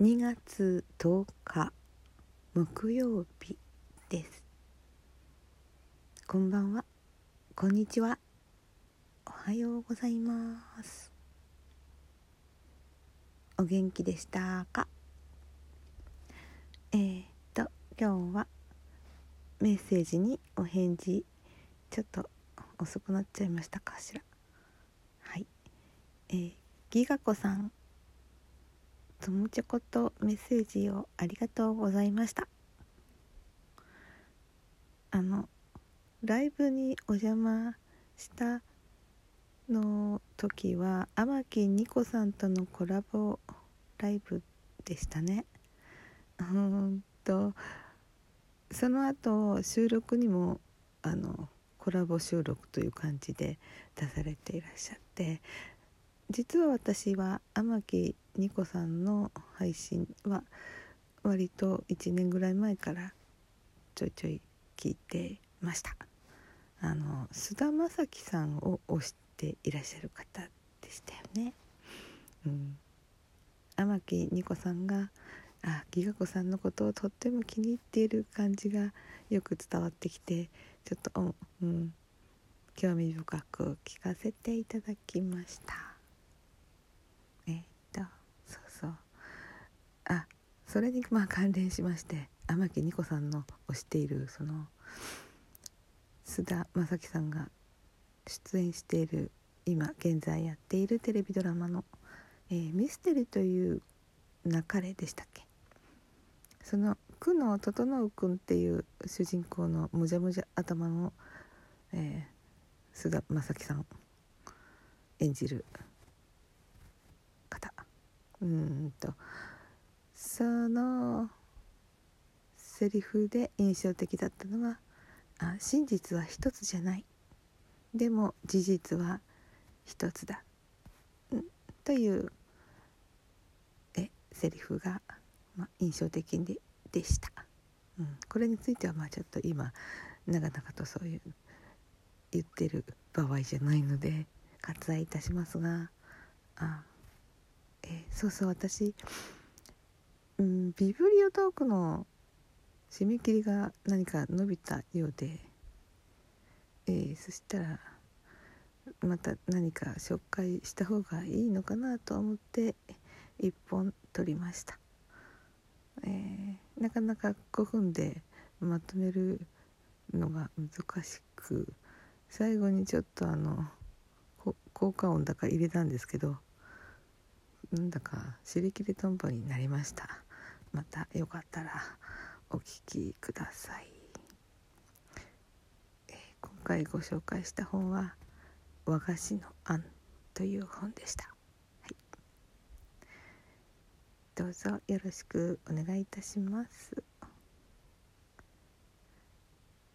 2月10日木曜日です。こんばんは。こんにちは。おはようございます。お元気でしたか？えー、っと今日はメッセージにお返事ちょっと遅くなっちゃいましたかしら？はい。えー、ギガ子さん。ともちょことメッセージをありがとうございました。あのライブにお邪魔したの時は天木ニコさんとのコラボライブでしたね。うんとその後収録にもあのコラボ収録という感じで出されていらっしゃって実は私は天木ニコさんの配信は割と1年ぐらい前からちょいちょい聞いてました。あの菅田将暉さんを推していらっしゃる方でしたよね。うん。天木ニコさんがあギガ子さんのことをとっても気に入っている感じがよく伝わってきてちょっと、うん、興味深く聞かせていただきました。えー、っとそうそう。あそれにまあ関連しまして天木ニコさんの推しているその須田将暉さんが出演している今現在やっているテレビドラマの「えー、ミステリーという流れ」でしたっけ？その久野整君っていう主人公のむじゃむじゃ頭の、えー、須田将暉さん演じる方。うんと。そのセリフで印象的だったのは「あ真実は一つじゃない」でも事実は一つだ、ん、というえセリフがま、印象的ででした、うん、これについてはまあちょっと今長々とそういう言ってる場合じゃないので割愛いたしますがあ、え、そうそう私、うん、ビブリオトークの締め切りが何か伸びたようで、えー、そしたらまた何か紹介した方がいいのかなと思って1本取りました。えー、なかなか5分でまとめるのが難しく最後にちょっとあの効果音だか入れたんですけどなんだか尻切れトンボになりました。またよかったらお聞きください、えー、今回ご紹介した本は「和菓子の案」という本でした。どうぞよろしくお願いいたします。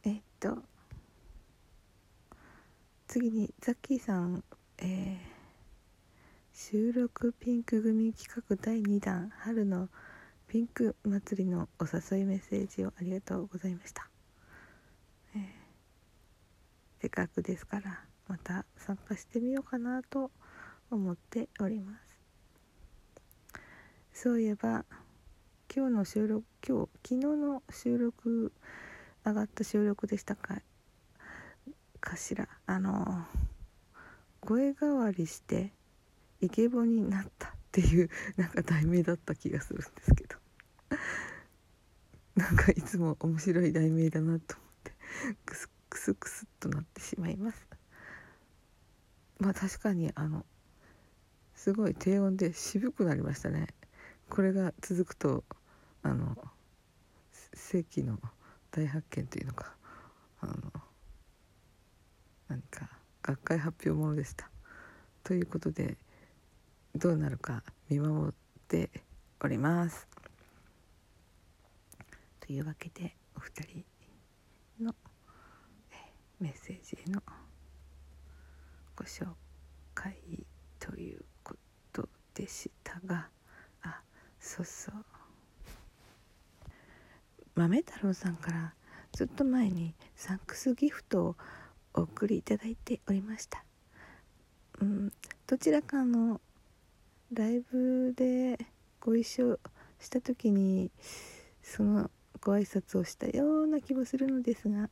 えっと次にザッキーさん、えー、収録ピンク組企画第2弾春のピンク祭りのお誘いメッセージをありがとうございました、えー、せっかくですからまた参加してみようかなと思っております。そういえば今日の収録今日昨日の収録上がった収録でしたかかしら。あの声変わりしてイケボになったっていう なんか題名だった気がするんですけど。なんかいつも面白い題名だなと思ってクスクスクスっとなってしまいます。まあ確かにあのすごい低音で渋くなりましたね。これが続くとあの世紀の大発見というのかあの何か学会発表ものでした。ということでどうなるか見守っております。というわけでお二人のメッセージへのご紹介ということでしたが。そうそう。豆太郎さんからずっと前にサンクスギフトをお送りいただいておりました。うん。どちらかのライブでご一緒した時にそのご挨拶をしたような気もするのですが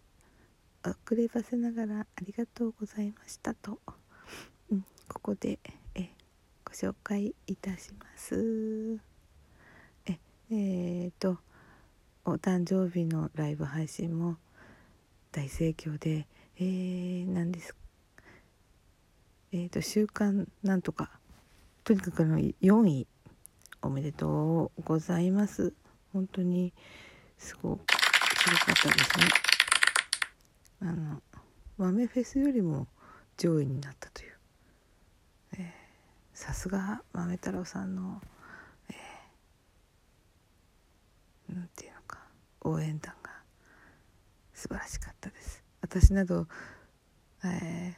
遅ればせながらありがとうございましたと、うん、ここでえご紹介いたします。ええー、とお誕生日のライブ配信も大盛況でえー、何ですえーと、週刊なんとかとにかくの4位おめでとうございます。本当にすごくすごかったですね。あの豆フェスよりも上位になったという。さすが豆太郎さんの、えなんていうのか。応援団が素晴らしかったです。私など、え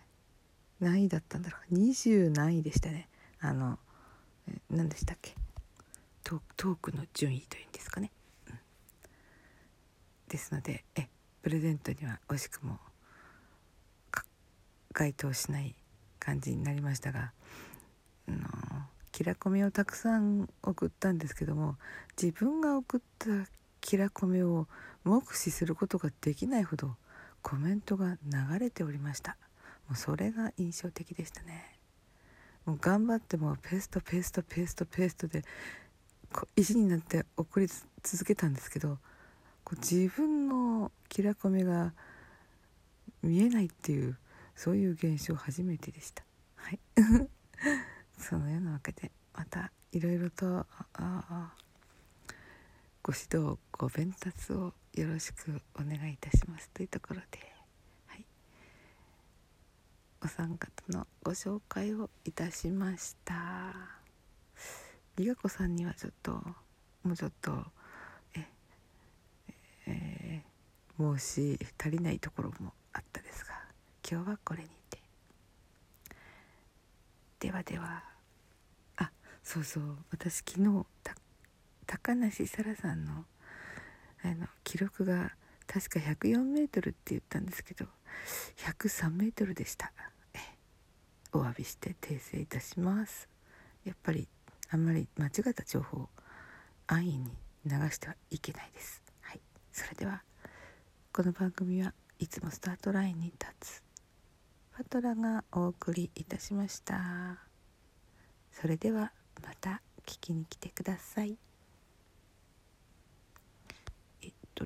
ー、何位だったんだろう。20何位でしたね。あの何でしたっけ。トークの順位というんですかね、うん、ですのでえプレゼントには惜しくも該当しない感じになりましたがあのキラコメをたくさん送ったんですけども自分が送ったキラコメを目視することができないほどコメントが流れておりました。もうそれが印象的でしたね。もう頑張ってもペーストペーストペーストペーストで意地になって送り続けたんですけどこう自分のキラコメが見えないっていうそういう現象初めてでした。はい。そのようなわけでまたいろいろとご指導ご鞭達をよろしくお願いいたしますというところで、はい、お三方のご紹介をいたしました。りがこさんにはちょっともうちょっとええー、申し足りないところもあったですが今日はこれにではでは。あそうそう。私昨日高梨沙羅さんのあの記録が確か104メートルって言ったんですけど103メートルでした。お詫びして訂正いたします。やっぱりあんまり間違った情報安易に流してはいけないです。はい。それではこの番組はいつもスタートラインに立つ。パトラがお送りいたしました。それではまた聞きに来てください。えっと